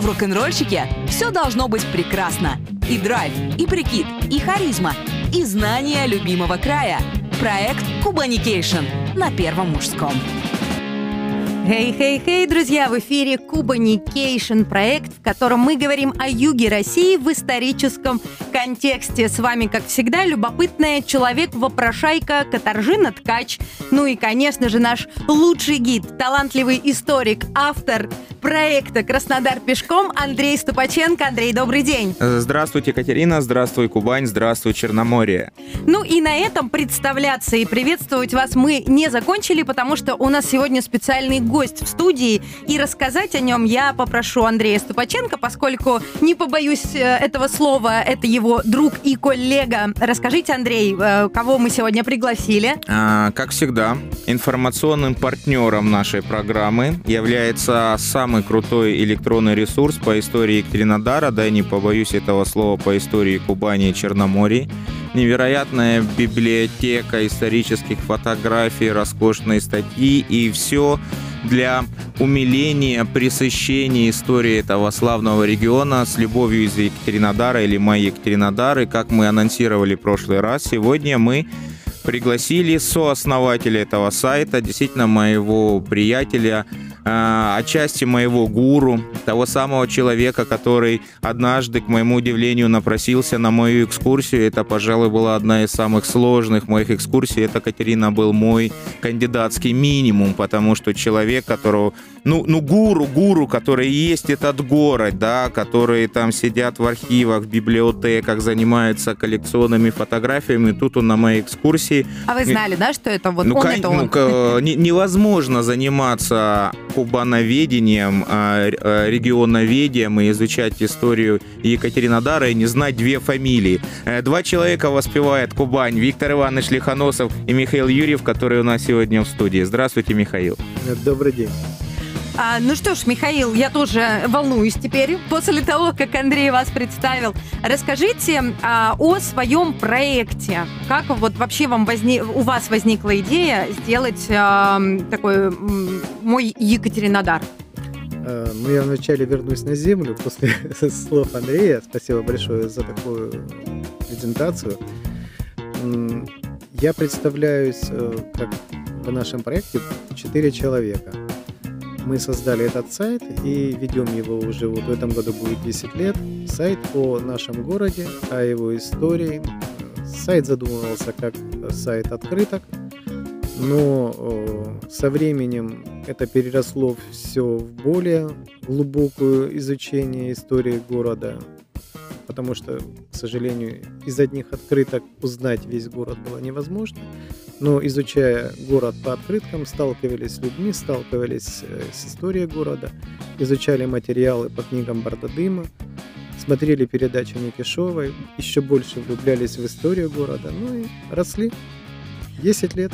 В рок-н-ролльщике все должно быть прекрасно. И драйв, и прикид, и харизма, и знание любимого края. Проект Кубаникейшн на Первом мужском. Хей-хей-хей, друзья, в эфире Кубаникейшн проект, в котором мы говорим о юге России в историческом контексте. С вами, как всегда, любопытная человек-вопрошайка Катаржина Ткач. Ну и, конечно же, наш лучший гид, талантливый историк, автор проекта «Краснодар пешком» Андрей Ступаченко. Андрей, добрый день. Здравствуйте, Екатерина, здравствуй, Кубань, здравствуй, Черноморье. Ну и на этом представляться и приветствовать вас мы не закончили, потому что у нас сегодня специальный гость в студии, и рассказать о нем я попрошу Андрея Ступаченко, поскольку не побоюсь э, этого слова, это его друг и коллега. Расскажите, Андрей, э, кого мы сегодня пригласили? А, как всегда, информационным партнером нашей программы является сам самый крутой электронный ресурс по истории Екатеринодара, да и не побоюсь этого слова, по истории Кубани и Черноморья. Невероятная библиотека исторических фотографий, роскошные статьи и все для умиления, пресыщения истории этого славного региона с любовью из Екатеринодара или моей Екатеринодары. Как мы анонсировали в прошлый раз, сегодня мы пригласили сооснователя этого сайта, действительно моего приятеля, э, отчасти моего гуру, того самого человека, который однажды, к моему удивлению, напросился на мою экскурсию. Это, пожалуй, была одна из самых сложных моих экскурсий. Это, Катерина, был мой кандидатский минимум, потому что человек, которого ну, ну, гуру, гуру, которые есть этот город, да, которые там сидят в архивах, в библиотеках, занимаются коллекционными фотографиями. Тут он на моей экскурсии. А вы знали, да, что это вот ну, он, кон- это он? Ну, не, невозможно заниматься кубановедением, а, а, регионоведением и изучать историю Екатеринодара и не знать две фамилии. Э, два человека воспевает Кубань. Виктор Иванович Лихоносов и Михаил Юрьев, которые у нас сегодня в студии. Здравствуйте, Михаил. Добрый день. А, ну что ж, Михаил, я тоже волнуюсь теперь после того, как Андрей вас представил. Расскажите а, о своем проекте. Как вот вообще вам возник, у вас возникла идея сделать а, такой мой Екатеринодар? А, ну, я вначале вернусь на землю после слов Андрея. Спасибо большое за такую презентацию. Я представляюсь, э, как в нашем проекте, четыре человека – мы создали этот сайт и ведем его уже вот в этом году будет 10 лет. Сайт о нашем городе, о его истории. Сайт задумывался как сайт открыток, но со временем это переросло все в более глубокое изучение истории города, потому что, к сожалению, из одних открыток узнать весь город было невозможно. Но изучая город по открыткам, сталкивались с людьми, сталкивались э, с историей города, изучали материалы по книгам Бардадыма, смотрели передачи Никишовой, еще больше влюблялись в историю города, ну и росли. 10 лет.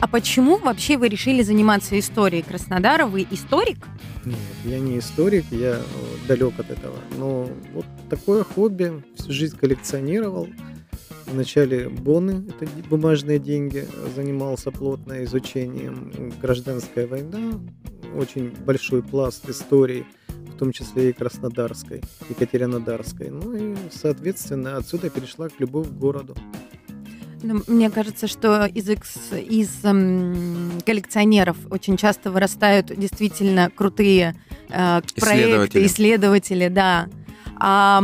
А почему вообще вы решили заниматься историей Краснодара? Вы историк? Нет, я не историк, я э, далек от этого. Но вот такое хобби, всю жизнь коллекционировал. Вначале боны, это бумажные деньги, занимался плотно изучением гражданской войны, очень большой пласт истории, в том числе и Краснодарской, Екатеринодарской. Ну и, соответственно, отсюда перешла к любовь к городу. Ну, мне кажется, что из, из эм, коллекционеров очень часто вырастают действительно крутые э, проекты, исследователи, да. А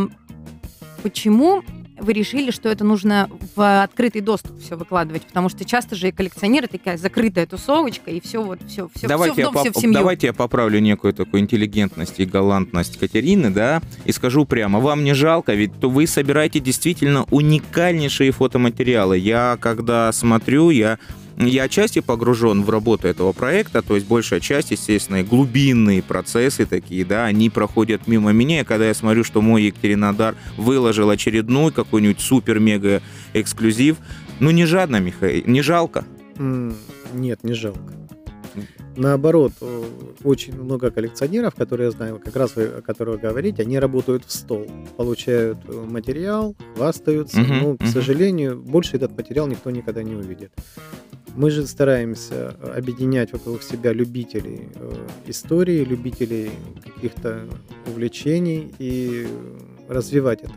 почему вы решили, что это нужно в открытый доступ все выкладывать, потому что часто же и коллекционеры такая закрытая тусовочка, и все вот, все, все, давайте все в дом, я все в семью. Давайте я поправлю некую такую интеллигентность и галантность Катерины, да, и скажу прямо, вам не жалко, ведь то вы собираете действительно уникальнейшие фотоматериалы. Я, когда смотрю, я я отчасти погружен в работу этого проекта, то есть большая часть, естественно, глубинные процессы такие, да, они проходят мимо меня, и когда я смотрю, что мой Екатеринодар выложил очередной какой-нибудь супер-мега эксклюзив, ну не жадно, Михаил, не жалко? Нет, не жалко. Наоборот, очень много коллекционеров, которые я знаю, как раз вы, о которых говорите, они работают в стол, получают э, материал, хвастаются, uh-huh, но, к uh-huh. сожалению, больше этот материал никто никогда не увидит. Мы же стараемся объединять вокруг себя любителей э, истории, любителей каких-то увлечений и развивать это.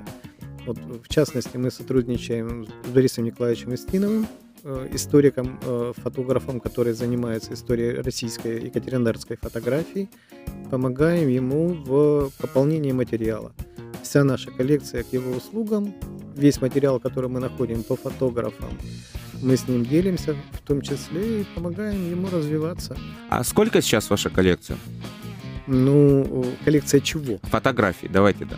Вот, в частности, мы сотрудничаем с Борисом Николаевичем Истиновым, э, историком, э, фотографом, который занимается историей российской екатеринодарской фотографии. Помогаем ему в пополнении материала. Вся наша коллекция к его услугам, весь материал, который мы находим по фотографам, мы с ним делимся, в том числе и помогаем ему развиваться. А сколько сейчас ваша коллекция? Ну, коллекция чего? Фотографий, давайте да.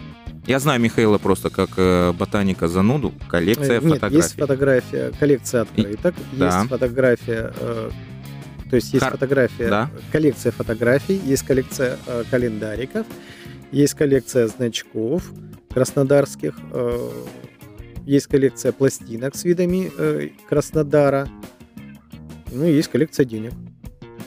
Я знаю Михаила просто как э, ботаника зануду. Коллекция э, Нет, фотографий. есть фотография, коллекция открыток, и, есть да. фотография, э, то есть есть Кар... фотография, да. коллекция фотографий, есть коллекция э, календариков, есть коллекция значков краснодарских, э, есть коллекция пластинок с видами э, Краснодара, ну и есть коллекция денег.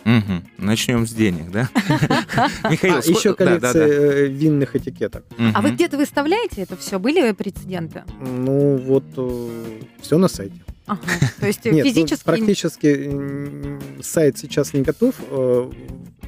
Угу. Начнем с денег, да? Михаил, а, еще коллекция э, винных этикеток. А вы где-то выставляете это все? Были прецеденты? Ну, вот э, все на сайте. Ага, то есть Нет, ну, физически... Ну, практически сайт сейчас не готов э,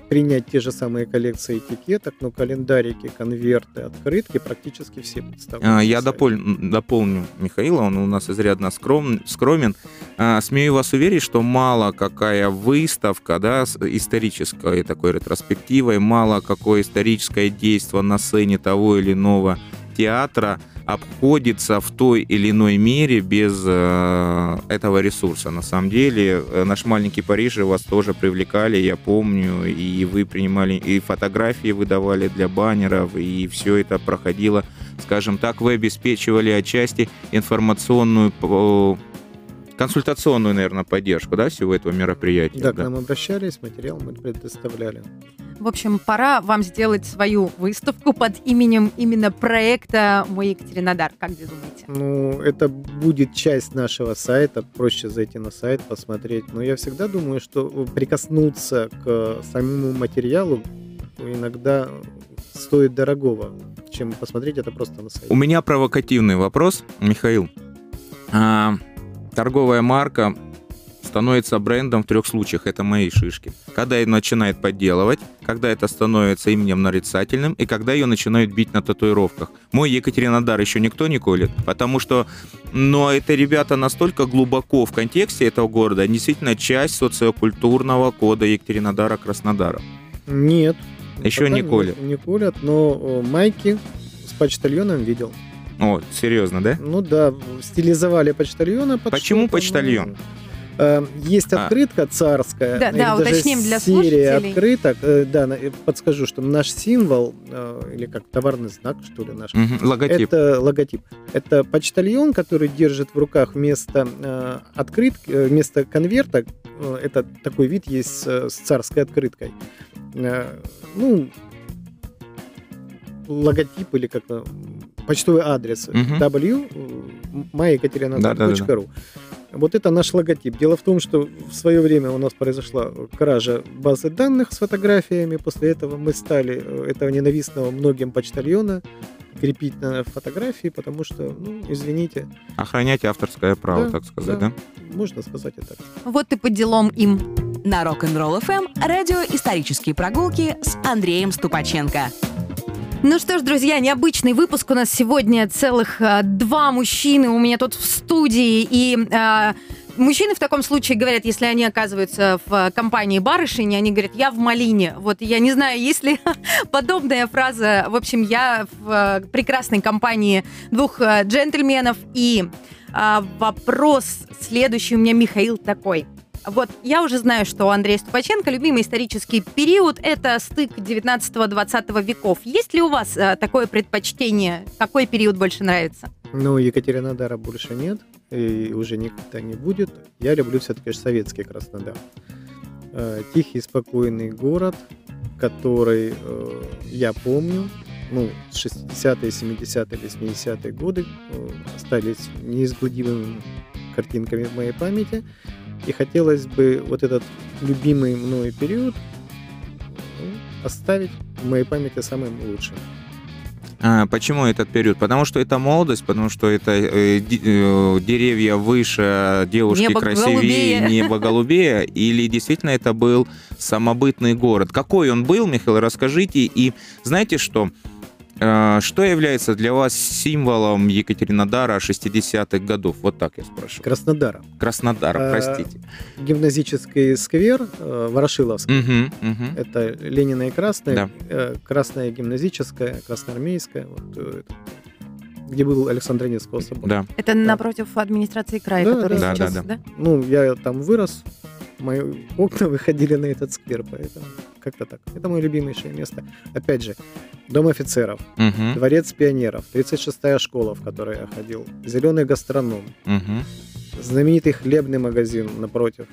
принять те же самые коллекции этикеток, но календарики, конверты, открытки практически все представлены. А, я дополню, дополню Михаила, он у нас изрядно скром, скромен. А, смею вас уверить, что мало какая выставка, да, исторической такой ретроспективой, мало какое историческое действие на сцене того или иного театра – обходится в той или иной мере без э, этого ресурса. На самом деле, э, наш маленький Париж вас тоже привлекали, я помню, и вы принимали, и фотографии выдавали для баннеров, и все это проходило, скажем так, вы обеспечивали отчасти информационную консультационную, наверное, поддержку, да, всего этого мероприятия. Да, да, к нам обращались, материал мы предоставляли. В общем, пора вам сделать свою выставку под именем именно проекта «Мой Екатеринодар». Как вы думаете? Ну, это будет часть нашего сайта, проще зайти на сайт, посмотреть. Но я всегда думаю, что прикоснуться к самому материалу иногда стоит дорогого, чем посмотреть это просто на сайте. У меня провокативный вопрос, Михаил. А, торговая марка становится брендом в трех случаях. Это мои шишки. Когда ее начинает подделывать, когда это становится именем нарицательным, и когда ее начинают бить на татуировках. Мой Екатеринодар еще никто не колет, потому что, но это ребята настолько глубоко в контексте этого города, действительно часть социокультурного кода Екатеринодара Краснодара. Нет. Еще не колят. Не, не колят, но майки с почтальоном видел. О, серьезно, да? Ну да, стилизовали почтальона. Под Почему почтальон? Ну, Э, есть а. открытка царская. Да, да, уточним для серия слушателей. открыток. Э, да, подскажу, что наш символ, э, или как товарный знак, что ли, наш. Угу, логотип. Это логотип. Это почтальон, который держит в руках вместо открытки, вместо конверта, это такой вид есть с царской открыткой. Ну, логотип или как-то почтовый адрес угу. w maekaterinodar.ru. Да, да, да. Вот это наш логотип. Дело в том, что в свое время у нас произошла кража базы данных с фотографиями. После этого мы стали э, этого ненавистного многим почтальона крепить на фотографии, потому что, ну, извините. Охранять авторское право, да, так сказать, да. да? Можно сказать и так. Вот и по делам им. На Rock'n'Roll FM радио «Исторические прогулки» с Андреем Ступаченко. Ну что ж, друзья, необычный выпуск у нас сегодня. Целых а, два мужчины у меня тут в студии. И а, Мужчины в таком случае говорят, если они оказываются в компании барышни, они говорят, я в малине. Вот я не знаю, есть ли подобная фраза. В общем, я в а, прекрасной компании двух а, джентльменов. И а, вопрос следующий у меня, Михаил, такой. Вот я уже знаю, что у Андрея Ступаченко любимый исторический период – это стык 19-20 веков. Есть ли у вас э, такое предпочтение? Какой период больше нравится? Ну, Екатеринодара больше нет, и уже никогда не будет. Я люблю все-таки советский Краснодар. Э, тихий, спокойный город, который э, я помню, ну, 60-е, 70-е, 80-е годы э, остались неизгладимыми картинками в моей памяти. И хотелось бы вот этот любимый мной период ну, оставить в моей памяти самым лучшим. А, почему этот период? Потому что это молодость, потому что это э, э, деревья выше, девушки небо красивее, голубее. небо голубее, или действительно это был самобытный город? Какой он был, Михаил, расскажите. И знаете что? Э, что является для вас символом Екатеринодара 60-х годов? Вот так я спрашиваю. Краснодара. Краснодара, простите. Гимназический сквер Ворошиловский. Угу, угу. Это Ленина и Красная. Да. Красная гимназическая, красноармейская. Вот, где был Александр Невского собора. Да. Это да. напротив администрации края, да, который да, сейчас, да, да. да? Ну, я там вырос, мои окна выходили на этот сквер, поэтому как-то так. Это мое любимейшее место. Опять же, Дом офицеров, угу. Дворец пионеров, 36-я школа, в которой я ходил, Зеленый гастроном, угу. знаменитый хлебный магазин напротив.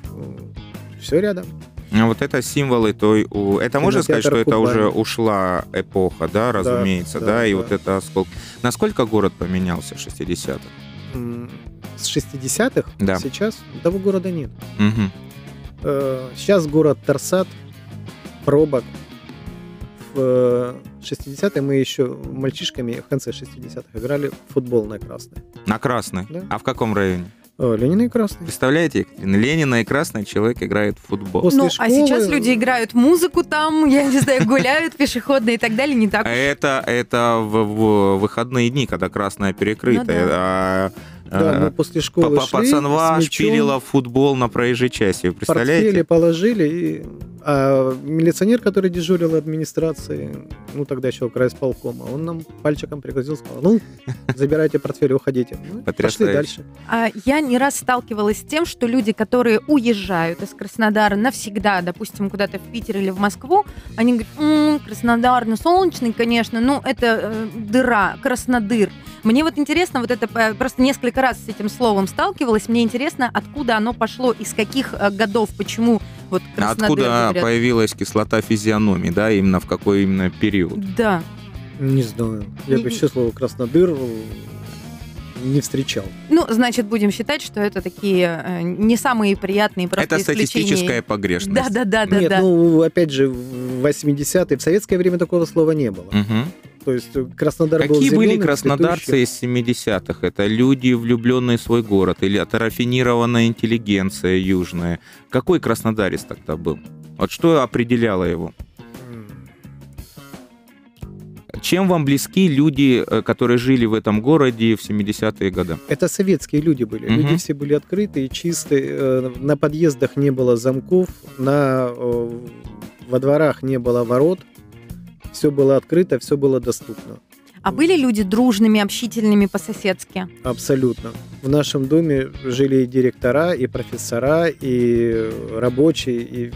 Все рядом. А вот это символы той... Это можно сказать, что это уже ушла эпоха, да, разумеется, да, да, да и да. вот это сколько... Насколько город поменялся в 60-х? С 60-х? Да. Сейчас того города нет. Угу. Сейчас город Тарсат, пробок. В 60-е мы еще мальчишками в конце 60-х играли в футбол на Красной. На Красной? Да. А в каком районе? Ленина и Красный. Представляете, Ленина и Красный человек играет в футбол. После ну, школы... а сейчас люди играют музыку там, я не знаю, гуляют пешеходные и так далее, не так. Это, это в, в выходные дни, когда Красная перекрыта. Ну, да. а, да, мы после школы шли Пацанва шпилила футбол на проезжей части, представляете? Портфели положили, и... а милиционер, который дежурил администрации, ну тогда еще крайсполкома, он нам пальчиком пригрозил, сказал, ну, забирайте портфель, уходите. Ну, пошли дальше. А, я не раз сталкивалась с тем, что люди, которые уезжают из Краснодара навсегда, допустим, куда-то в Питер или в Москву, они говорят, м-м, Краснодар, ну солнечный, конечно, ну это э, дыра, Краснодыр. Мне вот интересно, вот это э, просто несколько раз с этим словом сталкивалась. Мне интересно, откуда оно пошло, из каких э, годов, почему вот Краснодар Откуда говорят... появилась кислота физиономии, да, именно в какой именно период? Да. Не знаю. Я бы еще слово Краснодыр не встречал. Ну, значит, будем считать, что это такие э, не самые приятные просто Это статистическая погрешность. Да, да, да, да. Нет, да. ну, опять же, в 80-е, в советское время такого слова не было. Угу. То есть Краснодар Какие был зеленый, были краснодарцы из 70-х? Это люди, влюбленные в свой город, или это рафинированная интеллигенция южная? Какой краснодарец тогда был? Вот что определяло его? Чем вам близки люди, э, которые жили в этом городе в 70-е годы? Это советские люди были. Угу. Люди все были открытые, чистые. Э, на подъездах не было замков, на, э, во дворах не было ворот. Все было открыто, все было доступно. А были люди дружными, общительными по-соседски? Абсолютно. В нашем доме жили и директора, и профессора, и рабочие, и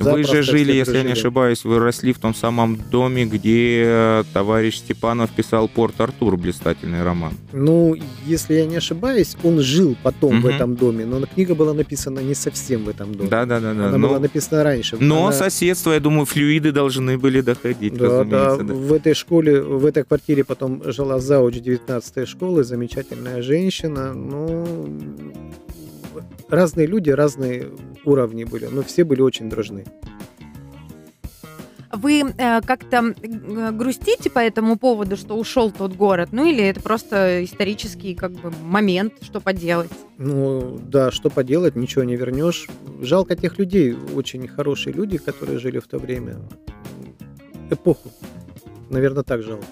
вы же жили, если я не ошибаюсь, вы росли в том самом доме, где э, товарищ Степанов писал «Порт Артур», блистательный роман. Ну, если я не ошибаюсь, он жил потом угу. в этом доме, но книга была написана не совсем в этом доме. Да-да-да. Она но... была написана раньше. Но Она... соседство, я думаю, флюиды должны были доходить, да, да. да. В этой школе, в этой квартире потом жила зауч 19 школы, замечательная женщина, ну, разные люди, разные уровни были, но все были очень дружны. Вы э, как-то э, грустите по этому поводу, что ушел тот город? Ну или это просто исторический как бы момент, что поделать? Ну да, что поделать, ничего не вернешь. Жалко тех людей, очень хорошие люди, которые жили в то время. Эпоху, наверное, так жалко.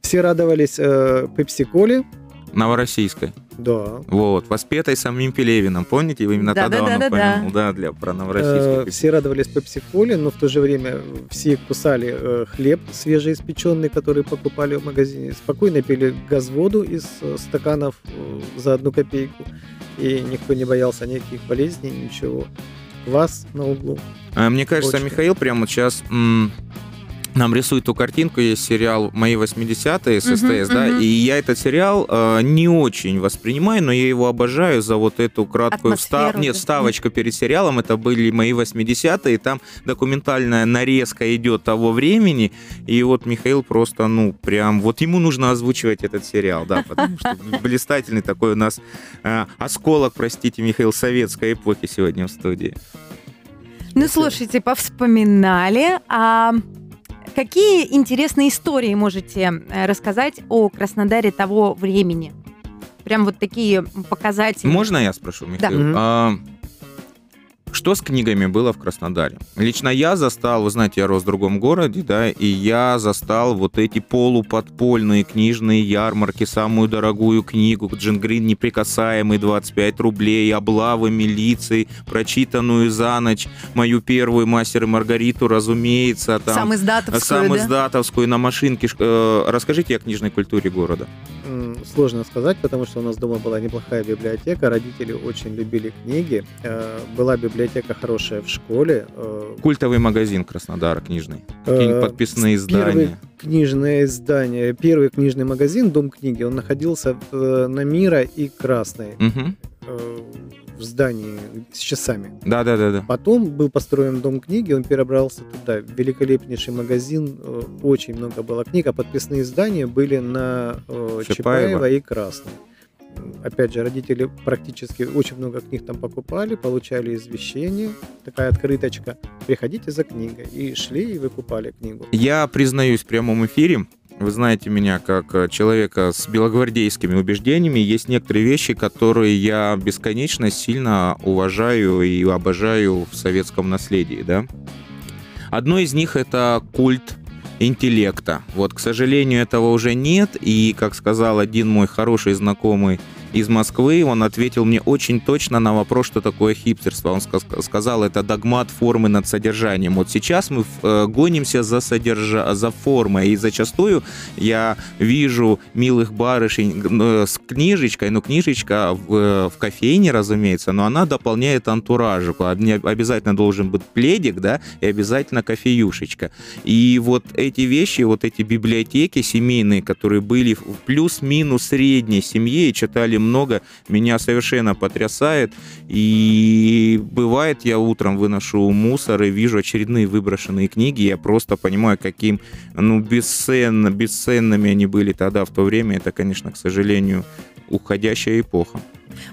Все радовались э, Пепси-коле. Новороссийской. Да. Вот, воспетой самим Пелевиным. Помните, вы именно да, тогда да, он да, упомянул, да, для, про Новороссийск. Э, все радовались пепси-коле, но в то же время все кусали э, хлеб свежеиспеченный, который покупали в магазине, спокойно пили газводу из э, стаканов э, за одну копейку, и никто не боялся никаких болезней, ничего. Вас на углу. А, мне кажется, Очень. Михаил прямо сейчас нам рисует ту картинку, есть сериал «Мои 80-е» с СТС, uh-huh, да, uh-huh. и я этот сериал э, не очень воспринимаю, но я его обожаю за вот эту краткую встав... Нет, вставочку перед сериалом, это были «Мои 80-е», и там документальная нарезка идет того времени, и вот Михаил просто, ну, прям, вот ему нужно озвучивать этот сериал, да, потому что блистательный такой у нас э, осколок, простите, Михаил, советской эпохи сегодня в студии. Ну, слушайте, повспоминали, а Какие интересные истории можете э, рассказать о Краснодаре того времени? Прям вот такие показатели. Можно я спрошу, Михаил? Да. А, Что с книгами было в Краснодаре? Лично я застал, вы знаете, я рос в другом городе, да, и я застал вот эти полуподпольные книжные ярмарки, самую дорогую книгу, Джин Грин «Неприкасаемый», 25 рублей, облавы милиции, прочитанную за ночь, мою первую «Мастер и Маргариту», разумеется. Там, сам издатовскую, Сам издатовскую да? на машинке. Э, расскажите о книжной культуре города. Сложно сказать, потому что у нас дома была неплохая библиотека, родители очень любили книги, э, была библиотека библиотека хорошая в школе. Э, Культовый магазин Краснодара книжный. Какие-нибудь э, подписные издания. Первый книжное издание, первый книжный магазин Дом книги, он находился на Мира и Красной. Угу. В здании с часами. Да, да, да, да. Потом был построен дом книги, он перебрался туда. Великолепнейший магазин, очень много было книг, а подписные издания были на Чапаева, Чапаева и Красной опять же, родители практически очень много книг там покупали, получали извещение, такая открыточка, приходите за книгой, и шли и выкупали книгу. Я признаюсь в прямом эфире, вы знаете меня как э, человека с белогвардейскими убеждениями. Есть некоторые вещи, которые я бесконечно сильно уважаю и обожаю в советском наследии. Да? Одно из них это культ интеллекта. Вот, к сожалению, этого уже нет, и, как сказал один мой хороший знакомый из Москвы, он ответил мне очень точно на вопрос, что такое хипстерство. Он сказал, это догмат формы над содержанием. Вот сейчас мы э, гонимся за, содержа... за формой, и зачастую я вижу милых барышень э, с книжечкой, ну, книжечка в, э, в кофейне, разумеется, но она дополняет антуражику. Обязательно должен быть пледик, да, и обязательно кофеюшечка. И вот эти вещи, вот эти библиотеки семейные, которые были в плюс-минус средней семье и читали много, меня совершенно потрясает. И бывает, я утром выношу мусор и вижу очередные выброшенные книги, я просто понимаю, каким ну, бесценно, бесценными они были тогда, в то время. Это, конечно, к сожалению, уходящая эпоха.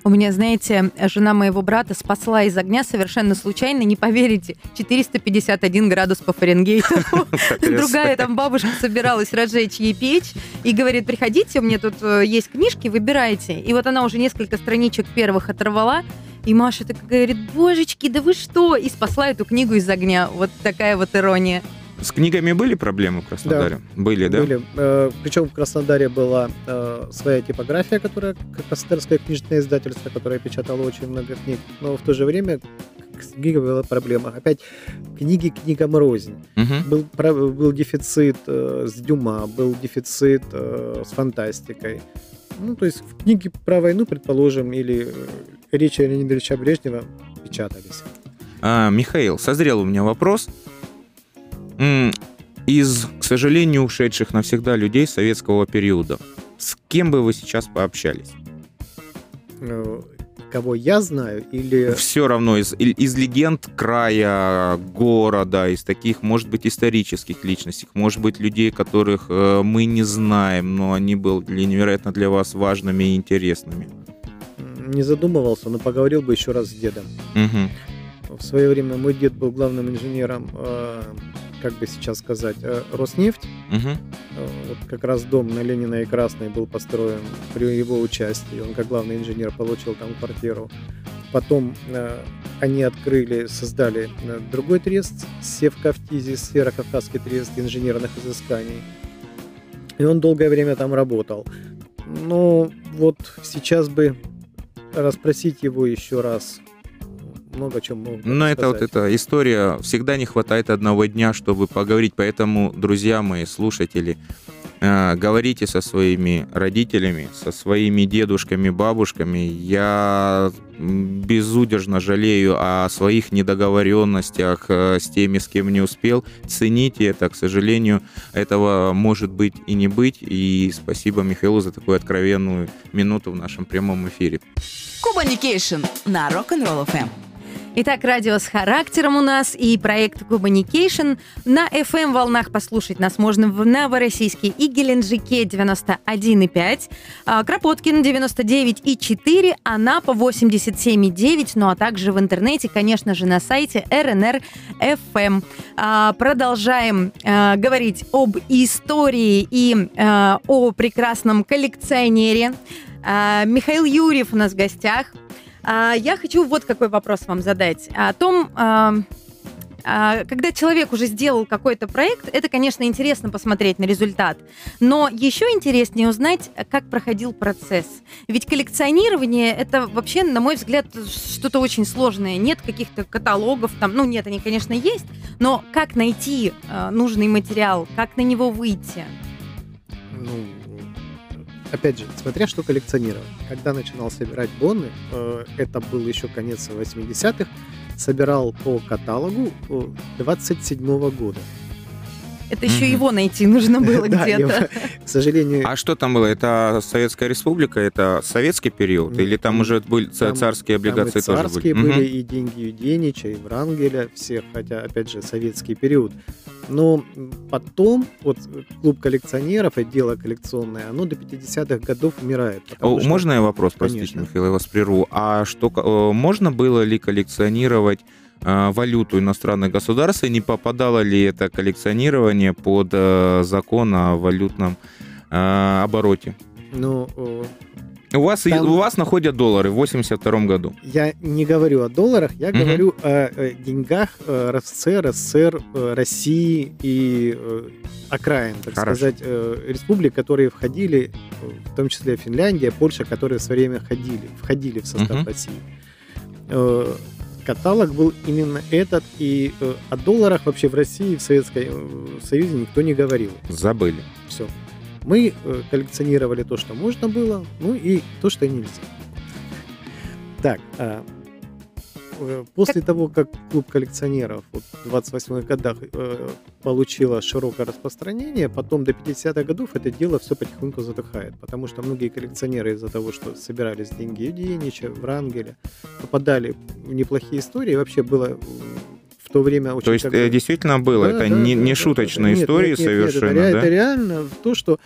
У меня, знаете, жена моего брата спасла из огня совершенно случайно, не поверите, 451 градус по Фаренгейту. Другая там бабушка собиралась разжечь ей печь и говорит, приходите, у меня тут э, есть книжки, выбирайте. И вот она уже несколько страничек первых оторвала, и Маша так говорит, божечки, да вы что? И спасла эту книгу из огня. Вот такая вот ирония. С книгами были проблемы в Краснодаре? Да. Были, да? Были. Э, причем в Краснодаре была э, своя типография, которая Краснодарское книжное издательство, которое печатало очень много книг. Но в то же время с книгой была проблема. Опять книги книгам рознь. Угу. Был, был дефицит э, с Дюма, был дефицит э, с фантастикой. Ну, то есть в книги про войну, предположим, или речи Леонида Ильича Брежнева печатались. А, Михаил, созрел у меня вопрос из, к сожалению, ушедших навсегда людей советского периода, с кем бы вы сейчас пообщались? Э, кого я знаю или... Все равно из, из легенд края, города, из таких, может быть, исторических личностей, может быть, людей, которых э, мы не знаем, но они были невероятно для вас важными и интересными. Не задумывался, но поговорил бы еще раз с дедом. Угу. В свое время мой дед был главным инженером э, как бы сейчас сказать, э, Роснефть. Угу. Вот как раз дом на Ленина и Красной был построен при его участии. Он как главный инженер получил там квартиру. Потом э, они открыли, создали э, другой трест, Севкавтизи, Северо-Кавказский трест инженерных изысканий. И он долгое время там работал. Но вот сейчас бы расспросить его еще раз, много чем могу Но это вот эта история, всегда не хватает одного дня, чтобы поговорить, поэтому, друзья мои, слушатели, э, говорите со своими родителями, со своими дедушками, бабушками. Я безудержно жалею о своих недоговоренностях э, с теми, с кем не успел. Цените это, к сожалению, этого может быть и не быть. И спасибо Михаилу за такую откровенную минуту в нашем прямом эфире. Кубаникейшн на Rock'n'Roll FM. Итак, радио с характером у нас и проект Кубаникейшн. На FM-волнах послушать нас можно в Новороссийске и Геленджике 91,5, а, Кропоткин 99,4, Анапа 87,9, ну а также в интернете, конечно же, на сайте РНР FM. А, продолжаем а, говорить об истории и о прекрасном коллекционере. Михаил Юрьев у нас в гостях – я хочу вот какой вопрос вам задать. О том, а, когда человек уже сделал какой-то проект, это, конечно, интересно посмотреть на результат, но еще интереснее узнать, как проходил процесс. Ведь коллекционирование — это вообще, на мой взгляд, что-то очень сложное. Нет каких-то каталогов там, ну нет, они, конечно, есть, но как найти нужный материал, как на него выйти? Ну, опять же, смотря что коллекционировать. Когда начинал собирать бонны, э, это был еще конец 80-х, собирал по каталогу 27 -го года. Это еще mm-hmm. его найти нужно было где-то. К сожалению. А что там было? Это Советская Республика? Это советский период? Или там уже были царские облигации тоже были? Царские были и деньги Юденича, и Врангеля, всех, хотя, опять же, советский период. Но потом вот клуб коллекционеров и дело коллекционное, оно до 50-х годов умирает. О, что... Можно я вопрос, простите, Конечно. Михаил, я вас прерву. А что, э, можно было ли коллекционировать э, валюту иностранных государств, и не попадало ли это коллекционирование под э, закон о валютном обороте? Ну, у вас, Там... у вас находят доллары в 82 году. Я не говорю о долларах, я угу. говорю о, о деньгах э, РСФСР, СССР, э, России и э, окраин, так Хорошо. сказать, республик, которые входили, в том числе Финляндия, Польша, которые в свое время ходили, входили в состав угу. России. Каталог был именно этот, и о долларах вообще в России, в Советском Союзе никто не говорил. Забыли. Все. Мы э, коллекционировали то, что можно было, ну и то, что нельзя. Так, а, э, после как... того, как клуб коллекционеров вот, в 28-х годах э, получило широкое распространение, потом до 50-х годов это дело все потихоньку затухает, потому что многие коллекционеры из-за того, что собирались деньги Юденича, Врангеля, попадали в неплохие истории, вообще было то время очень... То есть как... действительно было, да, это да, не, да, не да, шуточные да, истории нет, нет, совершенно, нет, это, да? это реально то, что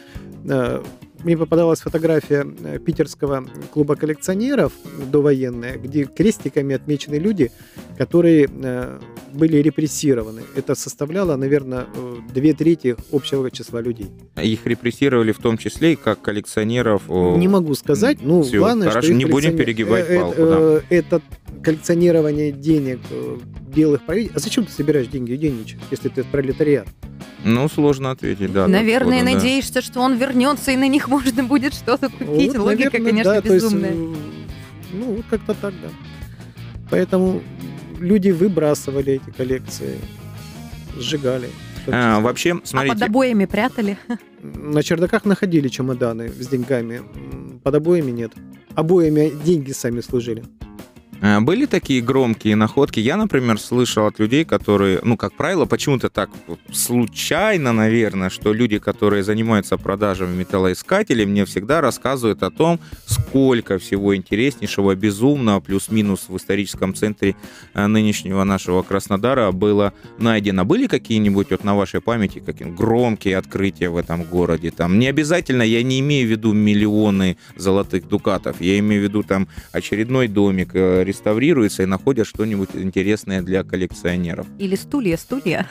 э, мне попадалась фотография э, питерского клуба коллекционеров довоенная, где крестиками отмечены люди, которые э, были репрессированы. Это составляло, наверное, э, две трети общего числа людей. Их репрессировали в том числе и как коллекционеров? Не могу сказать. Ну, Все, главное, хорошо, что не будем перегибать палку. Да. Это коллекционирование денег белых правителей. А зачем ты собираешь деньги у если ты пролетариат? Ну, сложно ответить, да. Наверное, сходу, надеешься, да. что он вернется, и на них можно будет что-то купить. Вот, Логика, наверное, конечно, да, безумная. Есть, ну, вот как-то так, да. Поэтому люди выбрасывали эти коллекции, сжигали. А, вообще, смотрите. А под обоями прятали? На чердаках находили чемоданы с деньгами. Под обоями нет. Обоями деньги сами служили. Э, были такие громкие находки. Я, например, слышал от людей, которые, ну, как правило, почему-то так случайно, наверное, что люди, которые занимаются продажами металлоискателей, мне всегда рассказывают о том, сколько всего интереснейшего, безумного, плюс-минус в историческом центре э, нынешнего нашего Краснодара было найдено. Были какие-нибудь вот на вашей памяти какие громкие открытия в этом городе? Там не обязательно, я не имею в виду миллионы золотых дукатов, я имею в виду там очередной домик, э, реставрируется и находят что-нибудь интересное для коллекционеров. Или стулья, стулья.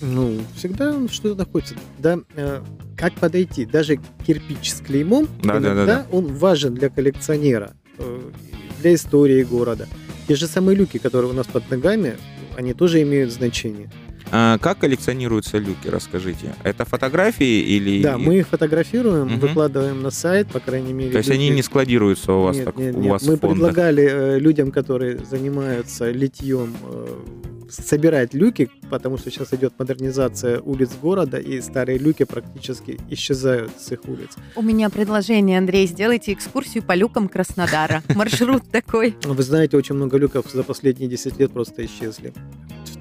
Ну, всегда что-то находится. Да, э, как подойти? Даже кирпич с клеймом, да, иногда да, да, да. он важен для коллекционера, э, для истории города. Те же самые люки, которые у нас под ногами, они тоже имеют значение. А как коллекционируются люки, расскажите? Это фотографии или... Да, мы их фотографируем, угу. выкладываем на сайт, по крайней мере. То есть люди... они не складируются у вас нет, так? Нет, у нет. Вас мы предлагали э, людям, которые занимаются литьем э, собирать люки, потому что сейчас идет модернизация улиц города, и старые люки практически исчезают с их улиц. У меня предложение, Андрей, сделайте экскурсию по люкам Краснодара. Маршрут такой. Вы знаете, очень много люков за последние 10 лет просто исчезли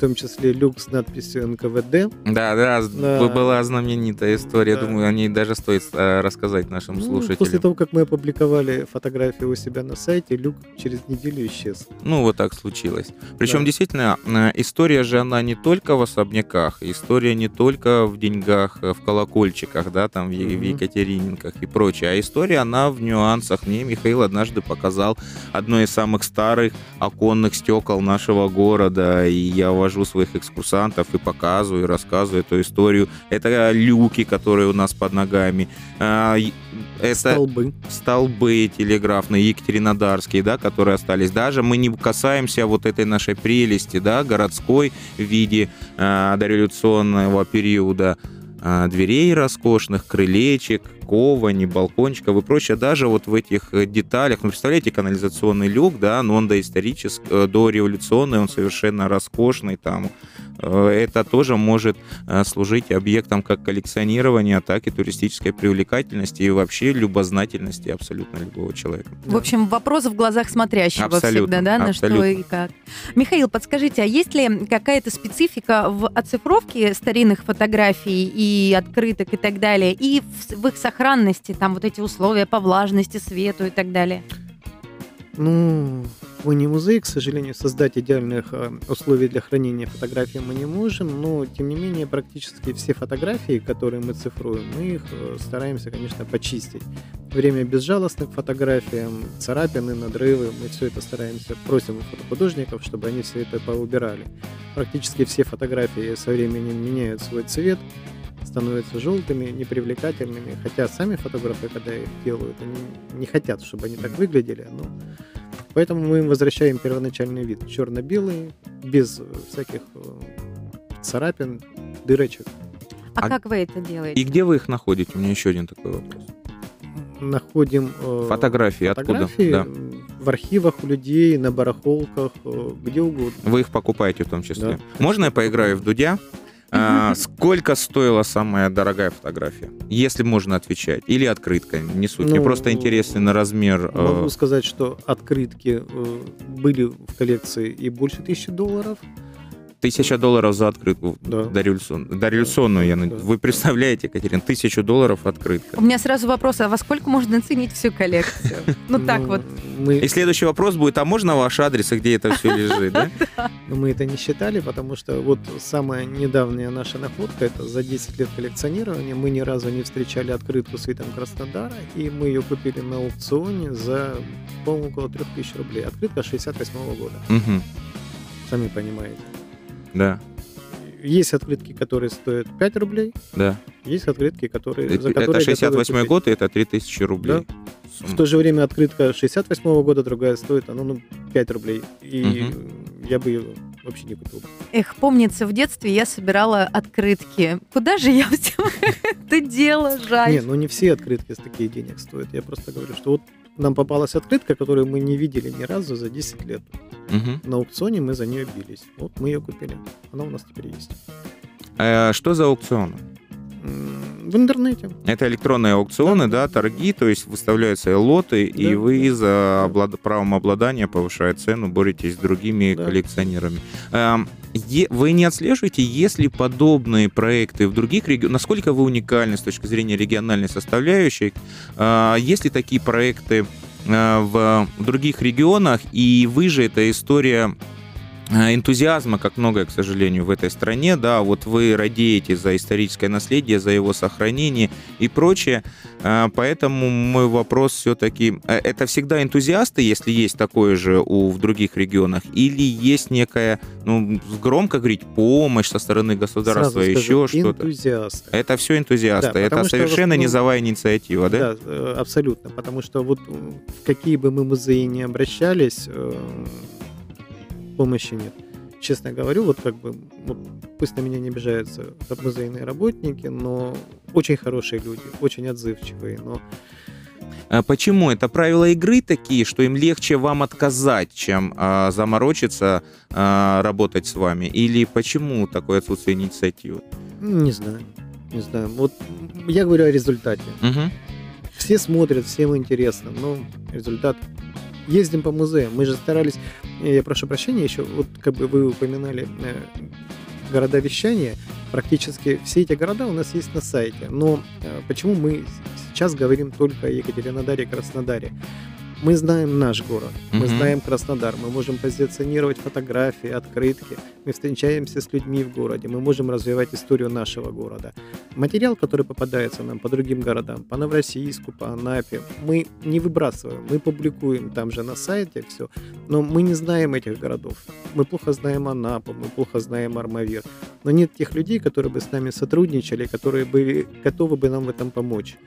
том числе люк с надписью НКВД. Да, да, да. была знаменитая история. Да. Думаю, о ней даже стоит э, рассказать нашим ну, слушателям. После того, как мы опубликовали фотографию у себя на сайте, люк через неделю исчез. Ну, вот так случилось. Причем, да. действительно, э, история же, она не только в особняках, история не только в деньгах, э, в колокольчиках, да, там, в, mm-hmm. в Екатерининках и прочее, а история, она в нюансах. Мне Михаил однажды показал одно из самых старых оконных стекол нашего города, и я уважаю вожу своих экскурсантов и показываю, и рассказываю эту историю. Это люки, которые у нас под ногами. А, это столбы. Столбы телеграфные, Екатеринодарские, да, которые остались. Даже мы не касаемся вот этой нашей прелести, да, городской в виде э, дореволюционного периода э, дверей роскошных, крылечек, ковани, балкончиков и прочее, даже вот в этих э, деталях, ну, представляете, канализационный люк, да, но он доисторический, э, дореволюционный, он совершенно роскошный, там, э, это тоже может служить объектом как коллекционирования, так и туристической привлекательности и вообще любознательности абсолютно любого человека. В общем, вопрос в глазах смотрящего абсолютно, всегда, да, на абсолютно. что и как. Михаил, подскажите, а есть ли какая-то специфика в оцифровке старинных фотографий и открыток и так далее, и в, в их сохранении сохранности, там вот эти условия по влажности, свету и так далее? Ну, мы не музей, к сожалению, создать идеальных э, условий для хранения фотографий мы не можем, но, тем не менее, практически все фотографии, которые мы цифруем, мы их э, стараемся, конечно, почистить. Время безжалостных фотографиям, царапины, надрывы, мы все это стараемся, просим у фотохудожников, чтобы они все это поубирали. Практически все фотографии со временем меняют свой цвет, становятся желтыми, непривлекательными, хотя сами фотографы, когда их делают, они не хотят, чтобы они так выглядели, но поэтому мы им возвращаем первоначальный вид, черно-белый, без всяких э, царапин, дырочек. А, а как вы это делаете? И где вы их находите? У меня еще один такой вопрос. Находим э, фотографии, фотографии откуда? Да. В архивах у людей, на барахолках, э, где угодно. Вы их покупаете в том числе. Да. Можно я поиграю в Дудя? А, сколько стоила самая дорогая фотография? Если можно отвечать. Или открытка, не суть. Ну, Мне просто интересен на размер. Э, могу сказать, что открытки э, были в коллекции и больше тысячи долларов. Тысяча долларов за открытку да. дореволюционную. дореволюционную я... да. Вы представляете, Катерина, тысячу долларов открытка. У меня сразу вопрос, а во сколько можно оценить всю коллекцию? Ну так ну, вот. И следующий вопрос будет, а можно ваш адрес и где это все лежит, да? Мы это не считали, потому что вот самая недавняя наша находка, это за 10 лет коллекционирования, мы ни разу не встречали открытку с видом Краснодара, и мы ее купили на аукционе за, по-моему, около 3000 рублей. Открытка 68 года. Сами понимаете. Да. Есть открытки, которые стоят 5 рублей. Да. Есть открытки, которые... Это, за которые это 68 год, и это 3000 рублей. Да. В то же время открытка 68 -го года, другая стоит, она ну, 5 рублей. И угу. я бы ее вообще не купил. Эх, помнится, в детстве я собирала открытки. Куда же я все это дело, жаль. Не, ну не все открытки с таких денег стоят. Я просто говорю, что вот нам попалась открытка, которую мы не видели ни разу за 10 лет. Угу. На аукционе мы за нее бились. Вот мы ее купили. Она у нас теперь есть. А что за аукцион? В интернете. Это электронные аукционы, да, да торги, то есть выставляются лоты, да, и вы за облад... правом обладания, повышая цену, боретесь с другими да. коллекционерами. Эм, вы не отслеживаете, есть ли подобные проекты в других регионах? Насколько вы уникальны с точки зрения региональной составляющей? Э, есть ли такие проекты э, в других регионах? И вы же, эта история энтузиазма, как многое, к сожалению, в этой стране, да, вот вы радеете за историческое наследие, за его сохранение и прочее, э, поэтому мой вопрос все-таки, э, это всегда энтузиасты, если есть такое же у, в других регионах, или есть некая, ну, громко говорить, помощь со стороны государства, Сразу еще что-то? энтузиасты. Это все энтузиасты, да, это совершенно что, низовая инициатива, да? Да, абсолютно, потому что вот в какие бы мы музеи ни обращались, помощи нет. Честно говорю, вот как бы, вот, пусть на меня не обижаются музейные работники, но очень хорошие люди, очень отзывчивые, но а Почему? Это правила игры такие, что им легче вам отказать, чем а, заморочиться, а, работать с вами? Или почему такое отсутствие инициативы? Не знаю. Не знаю. Вот я говорю о результате. Угу. Все смотрят, всем интересно, но результат ездим по музеям. Мы же старались, я прошу прощения, еще вот как бы вы упоминали э, города вещания, практически все эти города у нас есть на сайте. Но э, почему мы сейчас говорим только о Екатеринодаре и Краснодаре? Мы знаем наш город, мы угу. знаем Краснодар, мы можем позиционировать фотографии, открытки, мы встречаемся с людьми в городе, мы можем развивать историю нашего города. Материал, который попадается нам по другим городам, по Новороссийску, по Анапе, мы не выбрасываем, мы публикуем там же на сайте все, но мы не знаем этих городов. Мы плохо знаем Анапу, мы плохо знаем Армавир, но нет тех людей, которые бы с нами сотрудничали, которые бы готовы бы нам в этом помочь.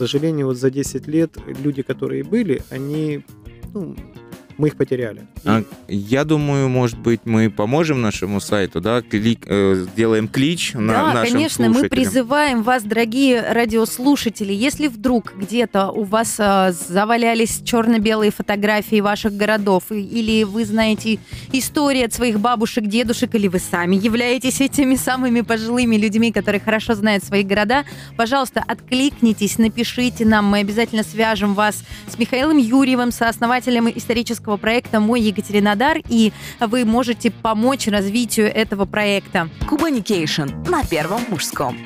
Сожалению, вот за 10 лет люди, которые были, они ну, мы их потеряли. А, я думаю, может быть, мы поможем нашему сайту, да, клик, э, сделаем клич да, на нашим конечно, мы призываем вас, дорогие радиослушатели, если вдруг где-то у вас э, завалялись черно-белые фотографии ваших городов, или вы знаете истории от своих бабушек, дедушек, или вы сами являетесь этими самыми пожилыми людьми, которые хорошо знают свои города, пожалуйста, откликнитесь, напишите нам, мы обязательно свяжем вас с Михаилом Юрьевым, сооснователем исторического авторского проекта «Мой Екатеринодар», и вы можете помочь развитию этого проекта. Кубаникейшн на Первом мужском.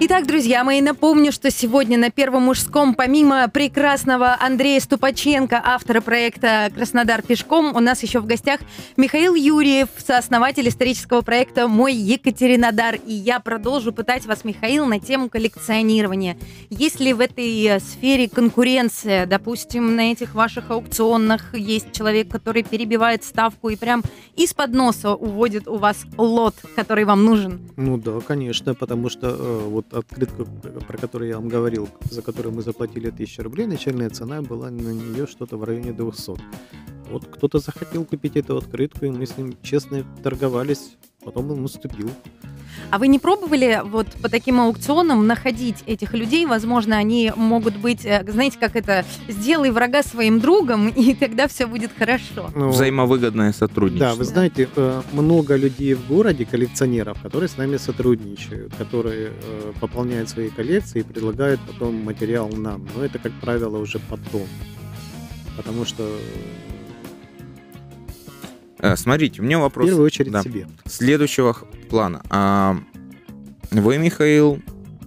Итак, друзья мои, напомню, что сегодня на Первом мужском, помимо прекрасного Андрея Ступаченко, автора проекта «Краснодар пешком», у нас еще в гостях Михаил Юрьев, сооснователь исторического проекта «Мой Екатеринодар». И я продолжу пытать вас, Михаил, на тему коллекционирования. Есть ли в этой сфере конкуренция? Допустим, на этих ваших аукционах есть человек, который перебивает ставку и прям из-под носа уводит у вас лот, который вам нужен? Ну да, конечно, потому что э, вот вот открытка, про которую я вам говорил, за которую мы заплатили 1000 рублей, начальная цена была на нее что-то в районе 200. Вот кто-то захотел купить эту открытку, и мы с ним честно торговались, потом он уступил. А вы не пробовали вот по таким аукционам находить этих людей? Возможно, они могут быть, э, знаете, как это, сделай врага своим другом, и тогда все будет хорошо. Ну, Взаимовыгодное сотрудничество. Да, вы знаете, э, много людей в городе, коллекционеров, которые с нами сотрудничают, которые э, пополняют свои коллекции и предлагают потом материал нам. Но это, как правило, уже потом. Потому что смотрите, у меня вопрос. В первую очередь да, себе. Следующего плана. А, вы, Михаил,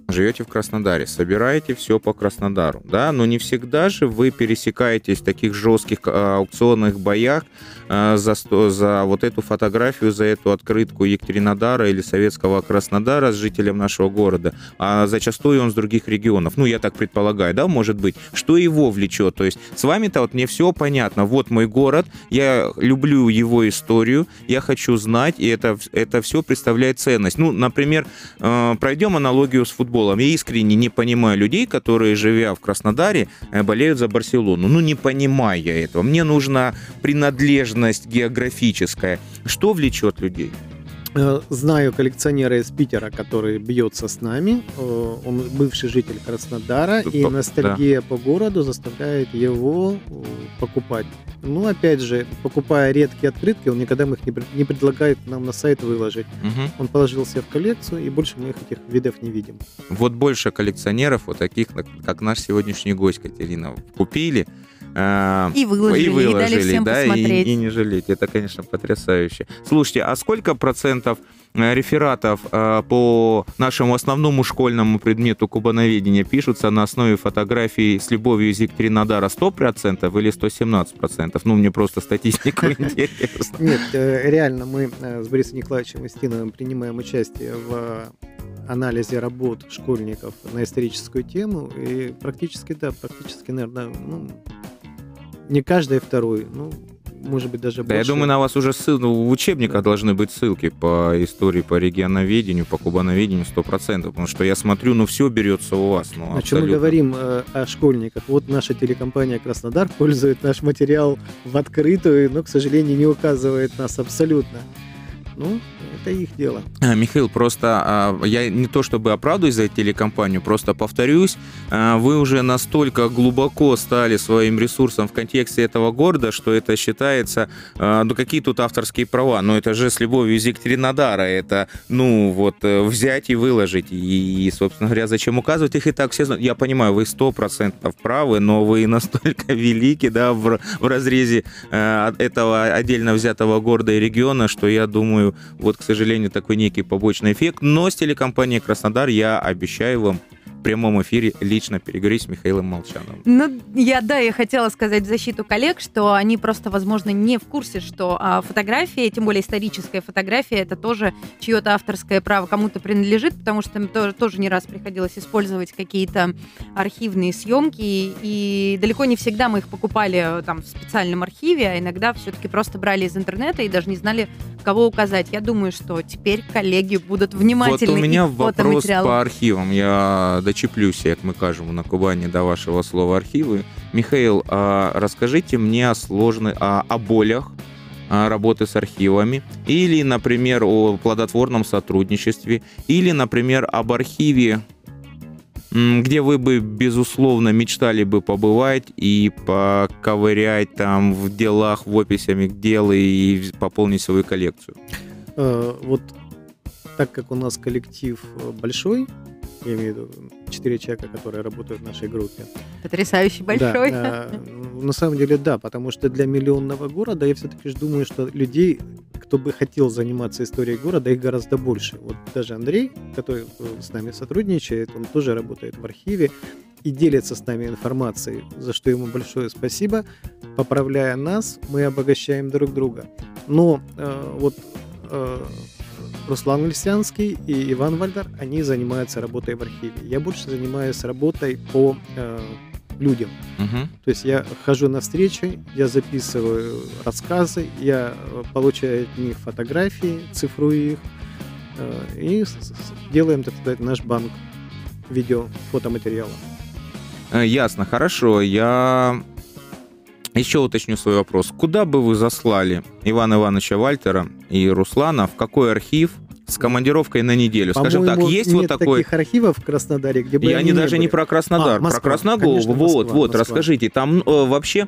живете в Краснодаре, собираете все по Краснодару, да, но не всегда же вы пересекаетесь в таких жестких а, аукционных боях а, за, за вот эту фотографию, за эту открытку Екатеринодара или советского Краснодара с жителем нашего города, а зачастую он с других регионов. Ну, я так предполагаю, да, может быть. Что его влечет? То есть с вами-то вот мне все понятно. Вот мой город, я люблю его историю, я хочу знать, и это, это все представляет ценность. Ну, например, а, пройдем аналогию с футболом футболом. Я искренне не понимаю людей, которые, живя в Краснодаре, э, болеют за Барселону. Ну, не понимаю я этого. Мне нужна принадлежность географическая. Что влечет людей? Э, знаю коллекционера из Питера, который бьется с нами. Э, он бывший житель Краснодара, и ностальгия да. по городу заставляет его покупать. Ну, опять же, покупая редкие открытки, он никогда их не, предлагает нам на сайт выложить. Угу. Он положил себе в коллекцию, и больше мы этих видов не видим. Вот больше коллекционеров, вот таких, как наш сегодняшний гость Катерина, купили, а, и выложили, и, выложили, и дали всем да, посмотреть. И, и не жалеть. Это, конечно, потрясающе. Слушайте, а сколько процентов э, рефератов э, по нашему основному школьному предмету кубановедения пишутся на основе фотографий с любовью из Екатеринодара 100% или 117%? Ну, мне просто статистику интересно. Нет, э, реально, мы с Борисом Николаевичем Истиновым принимаем участие в анализе работ школьников на историческую тему, и практически, да, практически, наверное, ну, не каждый второй, ну, может быть, даже да, больше. я думаю, на вас уже ссыл... ну, в учебниках да. должны быть ссылки по истории, по регионоведению, по кубановедению 100%, потому что я смотрю, ну, все берется у вас. Ну, Значит, мы говорим э, о школьниках. Вот наша телекомпания «Краснодар» пользует наш материал в открытую, но, к сожалению, не указывает нас абсолютно. Ну, это их дело. А, Михаил, просто а, я не то чтобы оправдываюсь за телекомпанию, просто повторюсь, а, вы уже настолько глубоко стали своим ресурсом в контексте этого города, что это считается, ну какие тут авторские права, ну это же с любовью из это, ну вот, э, взять и выложить, и, собственно говоря, зачем указывать их и так все знают. Я понимаю, вы сто процентов правы, но вы настолько велики, да, в, в разрезе э, этого отдельно взятого города и региона, что я думаю, вот, к сожалению, такой некий побочный эффект. Но с телекомпанией Краснодар я обещаю вам прямом эфире лично переговорить с Михаилом Молчановым. Ну, я, да, я хотела сказать в защиту коллег, что они просто, возможно, не в курсе, что а, фотография, тем более историческая фотография, это тоже чье-то авторское право кому-то принадлежит, потому что им тоже, тоже не раз приходилось использовать какие-то архивные съемки, и далеко не всегда мы их покупали там в специальном архиве, а иногда все-таки просто брали из интернета и даже не знали, кого указать. Я думаю, что теперь коллеги будут внимательны. Вот у меня вопрос по архивам. Я дочеплюсь, как мы кажем на Кубани до вашего слова архивы. Михаил, а расскажите мне о сложной, о, о болях работы с архивами, или, например, о плодотворном сотрудничестве, или, например, об архиве где вы бы, безусловно, мечтали бы побывать и поковырять там в делах, в описями дел и пополнить свою коллекцию? Вот так как у нас коллектив большой, я имею в виду четыре человека, которые работают в нашей группе. Потрясающий большой. Да, на самом деле, да, потому что для миллионного города я все-таки думаю, что людей, кто бы хотел заниматься историей города, их гораздо больше. Вот даже Андрей, который э, с нами сотрудничает, он тоже работает в архиве и делится с нами информацией, за что ему большое спасибо. Поправляя нас, мы обогащаем друг друга. Но э, вот э, Руслан Лисянский и Иван Вальдер, они занимаются работой в архиве. Я больше занимаюсь работой по э, людям. Угу. То есть я хожу на встречи, я записываю рассказы, я э, получаю от них фотографии, цифрую их, э, и делаем, так сказать, наш банк видео, фотоматериала. Э, ясно, хорошо. Я еще уточню свой вопрос. Куда бы вы заслали Ивана Ивановича Вальтера и Руслана, в какой архив с командировкой на неделю. Скажем так, есть нет вот такой... таких архивов в Краснодаре, где бы И они, даже были. не про Краснодар, а, Москва, про Красноголову. Конечно, вот, Москва, вот, Москва. расскажите, там э, вообще...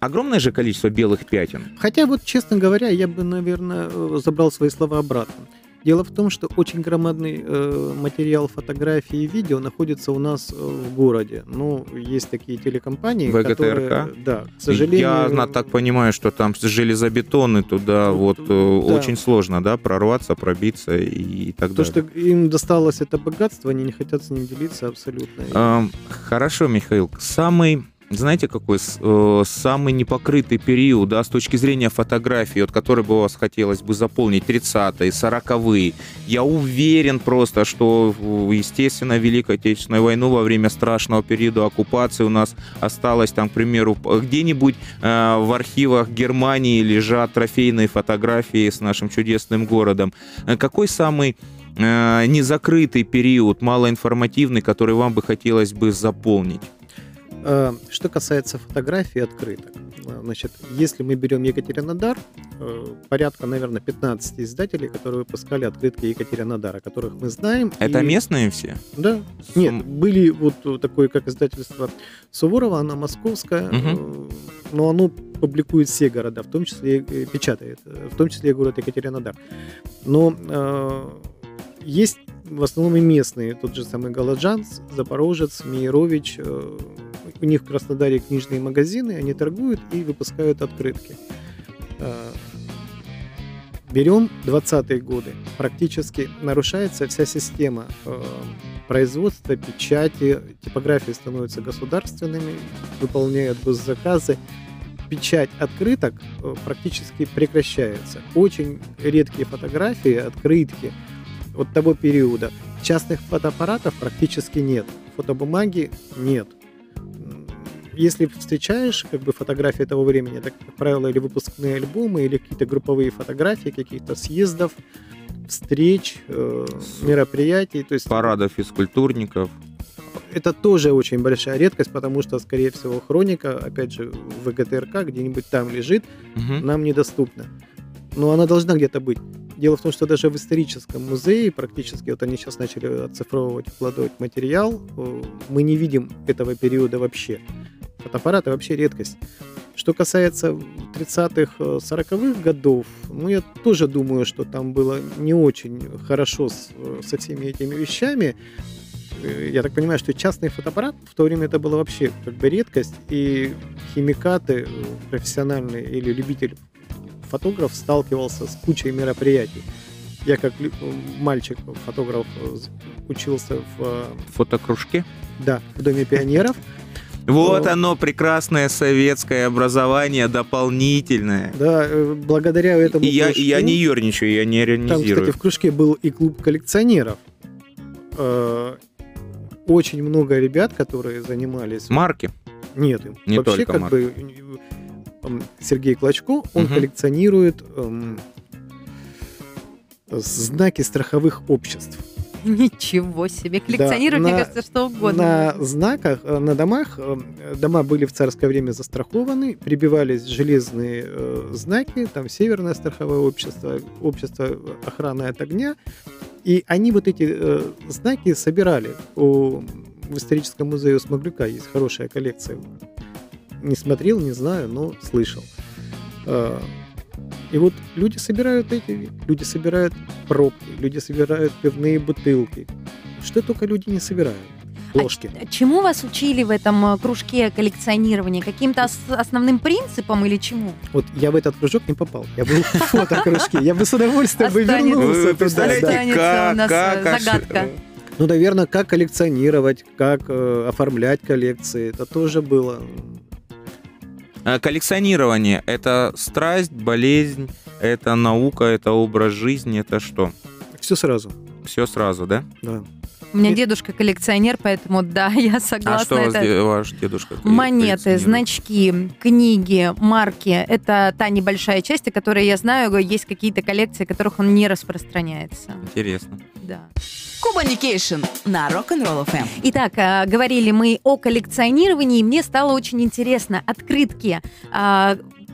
Огромное же количество белых пятен. Хотя вот, честно говоря, я бы, наверное, э, забрал свои слова обратно. Дело в том, что очень громадный э, материал фотографии и видео находится у нас э, в городе. Ну, есть такие телекомпании, ВГТРК? которые... Да, к сожалению... Я так понимаю, что там железобетонный туда вот э, да. очень сложно, да, прорваться, пробиться и, и так То, далее. То, что им досталось это богатство, они не хотят с ним делиться абсолютно. А, хорошо, Михаил. Самый знаете, какой э, самый непокрытый период, да, с точки зрения фотографии, от которой бы вас хотелось бы заполнить 30-е, 40-е. Я уверен просто, что, естественно, Великой Отечественной войну во время страшного периода оккупации у нас осталось там, к примеру, где-нибудь э, в архивах Германии лежат трофейные фотографии с нашим чудесным городом. Э, какой самый э, незакрытый период, малоинформативный, который вам бы хотелось бы заполнить? Э, что касается фотографий открыток, э, значит, если мы берем Екатеринодар, э, порядка, наверное, 15 издателей, которые выпускали открытки Екатеринодара, которых мы знаем. Это и... местные все? Да. Сум... Нет, были вот такое, как издательство Суворова, она московская, угу. но оно публикует все города, в том числе и печатает, в том числе и город Екатеринодар. Но э, есть в основном и местные, тот же самый Галаджанс, Запорожец, Миерович, э, у них в Краснодаре книжные магазины, они торгуют и выпускают открытки. Э, берем 20-е годы. Практически нарушается вся система э, производства, печати, типографии становятся государственными, выполняют госзаказы. Печать открыток практически прекращается. Очень редкие фотографии, открытки – от того периода. Частных фотоаппаратов практически нет. Фотобумаги нет. Если встречаешь как бы фотографии того времени, это, как правило, или выпускные альбомы, или какие-то групповые фотографии каких-то съездов, встреч, э, мероприятий. То есть, Парадов физкультурников. Это тоже очень большая редкость, потому что, скорее всего, хроника, опять же, в ВГТРК где-нибудь там лежит, угу. нам недоступна. Но она должна где-то быть. Дело в том, что даже в историческом музее практически, вот они сейчас начали оцифровывать, вкладывать материал, э, мы не видим этого периода вообще. Фотоаппараты вообще редкость. Что касается 30-х, 40-х годов, ну, я тоже думаю, что там было не очень хорошо с, со всеми этими вещами. Э, я так понимаю, что частный фотоаппарат в то время это было вообще как бы редкость, и химикаты э, профессиональные или любитель фотограф сталкивался с кучей мероприятий. Я как мальчик, фотограф, учился в... Фотокружке? Да, в Доме пионеров. Вот оно, прекрасное советское образование, дополнительное. Да, э, благодаря этому И я, и я не ерничаю, я не иронизирую. Там, кстати, в кружке был и клуб коллекционеров. Э, очень много ребят, которые занимались... Марки? Нет, не вообще как марки. бы Сергей Клочко, он угу. коллекционирует эм, знаки страховых обществ. Ничего себе. Коллекционировать, да, мне на, кажется, что угодно. На знаках, э, на домах, э, дома были в царское время застрахованы, прибивались железные э, знаки, там Северное страховое общество, общество охраны от огня, и они вот эти э, знаки собирали. У, в историческом музее Смоглюка есть хорошая коллекция. Не смотрел, не знаю, но слышал. Э, и вот люди собирают эти, люди собирают пробки, люди собирают пивные бутылки. Что только люди не собирают. А ложки. А чему вас учили в этом э, кружке коллекционирования? Каким-то основным принципом или чему? Вот я в этот кружок не попал. Я был в фотокружке. Я бы с удовольствием бы вернулся. Вы представляете, как, э, как загадка. Ну, наверное, как коллекционировать, как э, оформлять коллекции. Это тоже было Э, коллекционирование — это страсть, болезнь, это наука, это образ жизни, это что? Все сразу. Все сразу, да? Да. У меня дедушка коллекционер, поэтому да, я согласна. А что это... вас, ваш дедушка Монеты, значки, книги, марки. Это та небольшая часть, о которой я знаю, есть какие-то коллекции, которых он не распространяется. Интересно. Да. Кубаникейшн на Rock'n'Roll FM. Итак, а, говорили мы о коллекционировании, и мне стало очень интересно. Открытки.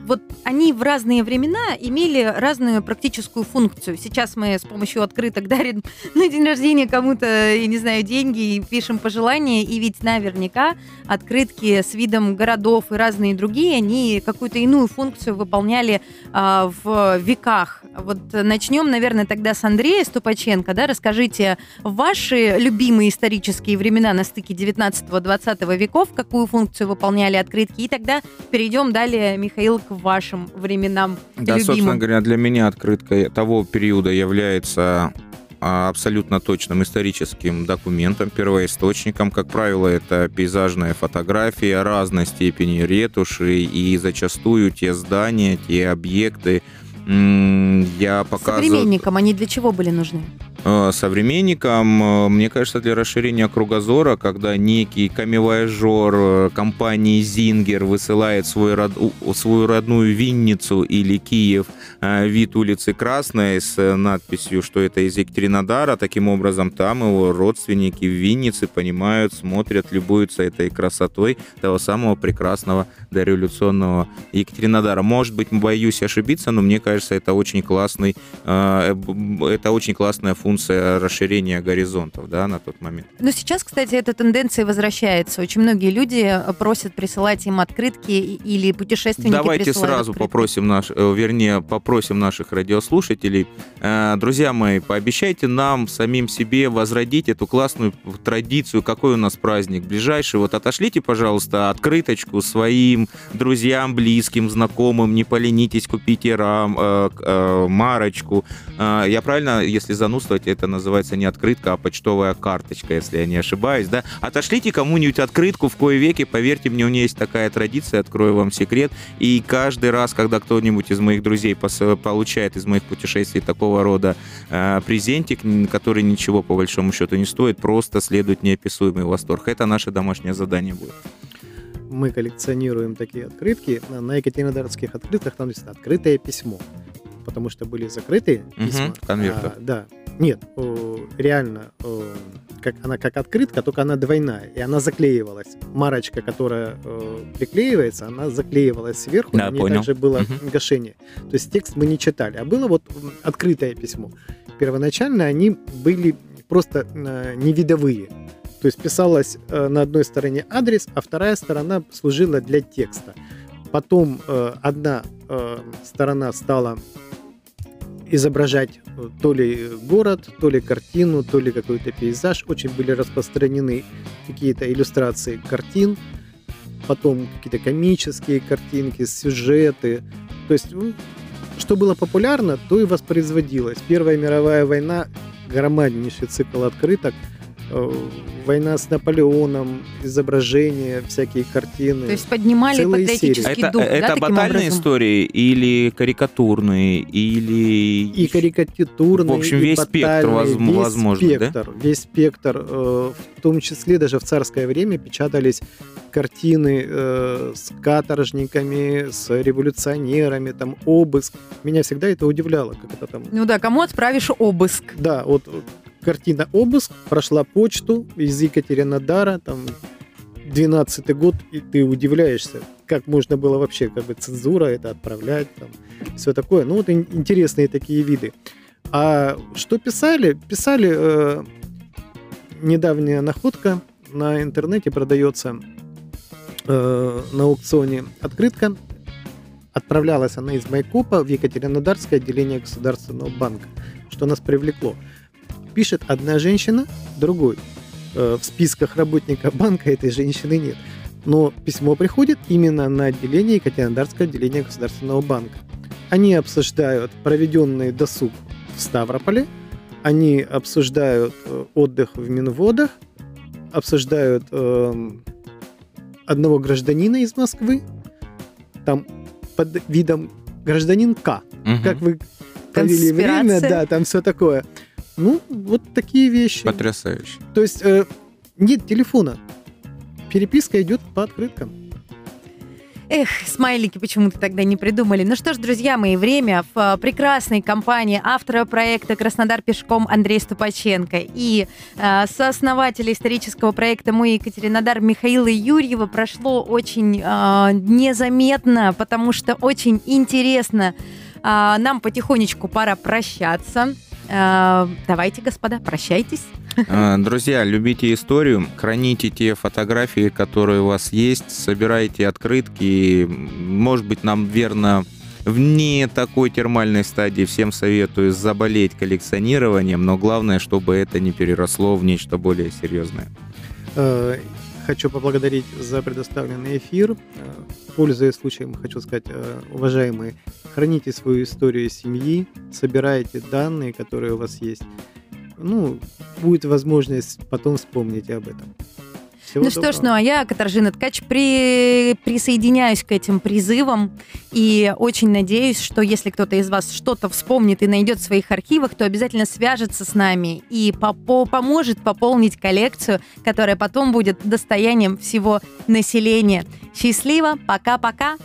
Вот они в разные времена имели разную практическую функцию. Сейчас мы с помощью открыток дарим на день рождения кому-то, я не знаю, деньги и пишем пожелания, и ведь наверняка открытки с видом городов и разные другие, они какую-то иную функцию выполняли а, в веках. Вот начнем, наверное, тогда с Андрея Ступаченко. Да? Расскажите ваши любимые исторические времена на стыке 19-20 веков, какую функцию выполняли открытки, и тогда перейдем далее, Михаил, к вашим временам Да, любимым. собственно говоря, для меня открытка того периода является а, абсолютно точным историческим документом, первоисточником. Как правило, это пейзажная фотография разной степени ретуши и зачастую те здания, те объекты, я показываю... Современникам они для чего были нужны? Э, современникам, э, мне кажется, для расширения кругозора, когда некий камевояжер э, компании Зингер высылает свой род... свою родную Винницу или Киев вид улицы Красной с надписью, что это из Екатеринодара, таким образом там его родственники в Виннице понимают, смотрят, любуются этой красотой того самого прекрасного дореволюционного Екатеринодара. Может быть, боюсь ошибиться, но мне кажется, это очень классный, это очень классная функция расширения горизонтов да, на тот момент. Но сейчас, кстати, эта тенденция возвращается. Очень многие люди э, просят присылать им открытки или путешественники Давайте сразу открытки. попросим наш, э, вернее, попросим наших радиослушателей. Э, друзья мои, пообещайте нам самим себе возродить эту классную традицию. Какой у нас праздник ближайший? Вот отошлите, пожалуйста, открыточку своим друзьям, близким, знакомым. Не поленитесь, купите рам, э, э, марочку. Я правильно, если занудствовать, это называется не открытка, а почтовая карточка, если я не ошибаюсь, да. Отошлите кому-нибудь открытку в кое веке, поверьте мне, у меня есть такая традиция, открою вам секрет, и каждый раз, когда кто-нибудь из моих друзей получает из моих путешествий такого рода э, презентик, который ничего по большому счету не стоит, просто следует неописуемый восторг. Это наше домашнее задание будет мы коллекционируем такие открытки. На Екатеринодарских открытках там есть открытое письмо, потому что были закрытые письма. Угу, конверты. А, да, нет, реально, как она как открытка, только она двойная, и она заклеивалась. Марочка, которая приклеивается, она заклеивалась сверху, да, ней понял. также было угу. гашение. То есть текст мы не читали, а было вот открытое письмо. Первоначально они были просто э, невидовые. То есть писалось э, на одной стороне адрес, а вторая сторона служила для текста. Потом э, одна сторона стала изображать э, то ли город, то ли картину, то ли какой-то пейзаж. Очень были распространены какие-то иллюстрации картин, потом какие-то комические картинки, сюжеты. То есть что было популярно, то и воспроизводилось. Первая мировая война, громаднейший цикл открыток – война с Наполеоном, изображения, всякие картины. То есть поднимали патриотический дух, это, да, это батальные образом? истории или карикатурные, или... И карикатурные, В общем, весь спектр весь возможно, спектр, да? Весь спектр. Э, в том числе даже в царское время печатались картины э, с каторжниками, с революционерами, там обыск. Меня всегда это удивляло, как это там... Ну да, кому отправишь обыск? Да, вот картина «Обыск» прошла почту из Екатеринодара, там, 12 год, и ты удивляешься, как можно было вообще, как бы цензура это отправлять, там, все такое. Ну, вот интересные такие виды. А что писали? Писали э, недавняя находка на интернете продается э, на аукционе открытка. Отправлялась она из Майкопа в Екатеринодарское отделение Государственного банка, что нас привлекло пишет одна женщина, другой. Э, в списках работника банка этой женщины нет. Но письмо приходит именно на отделение Екатеринодарское отделение Государственного банка. Они обсуждают проведенный досуг в Ставрополе, они обсуждают э, отдых в Минводах, обсуждают э, одного гражданина из Москвы, там под видом гражданин К. Угу. Как вы провели время, да, там все такое. Ну, вот такие вещи. Потрясающе. То есть э, нет телефона. Переписка идет по открыткам. Эх, смайлики почему-то тогда не придумали. Ну что ж, друзья мои, время в э, прекрасной компании автора проекта «Краснодар пешком» Андрей Ступаченко и э, сооснователя исторического проекта «Мой Екатеринодар» Михаила Юрьева прошло очень э, незаметно, потому что очень интересно. Э, нам потихонечку пора прощаться. Э, давайте, господа, прощайтесь. Э, друзья, любите историю, храните те фотографии, которые у вас есть, собирайте открытки. Может быть, нам верно в не такой термальной стадии всем советую заболеть коллекционированием, но главное, чтобы это не переросло в нечто более серьезное. Э, хочу поблагодарить за предоставленный эфир. Пользуясь случаем, хочу сказать, уважаемые, храните свою историю семьи, собирайте данные, которые у вас есть. Ну, будет возможность потом вспомнить об этом. Всего ну доброго. что ж, ну а я, Катаржина Ткач, при... присоединяюсь к этим призывам и очень надеюсь, что если кто-то из вас что-то вспомнит и найдет в своих архивах, то обязательно свяжется с нами и по поможет пополнить коллекцию, которая потом будет достоянием всего населения. Счастливо, пока-пока!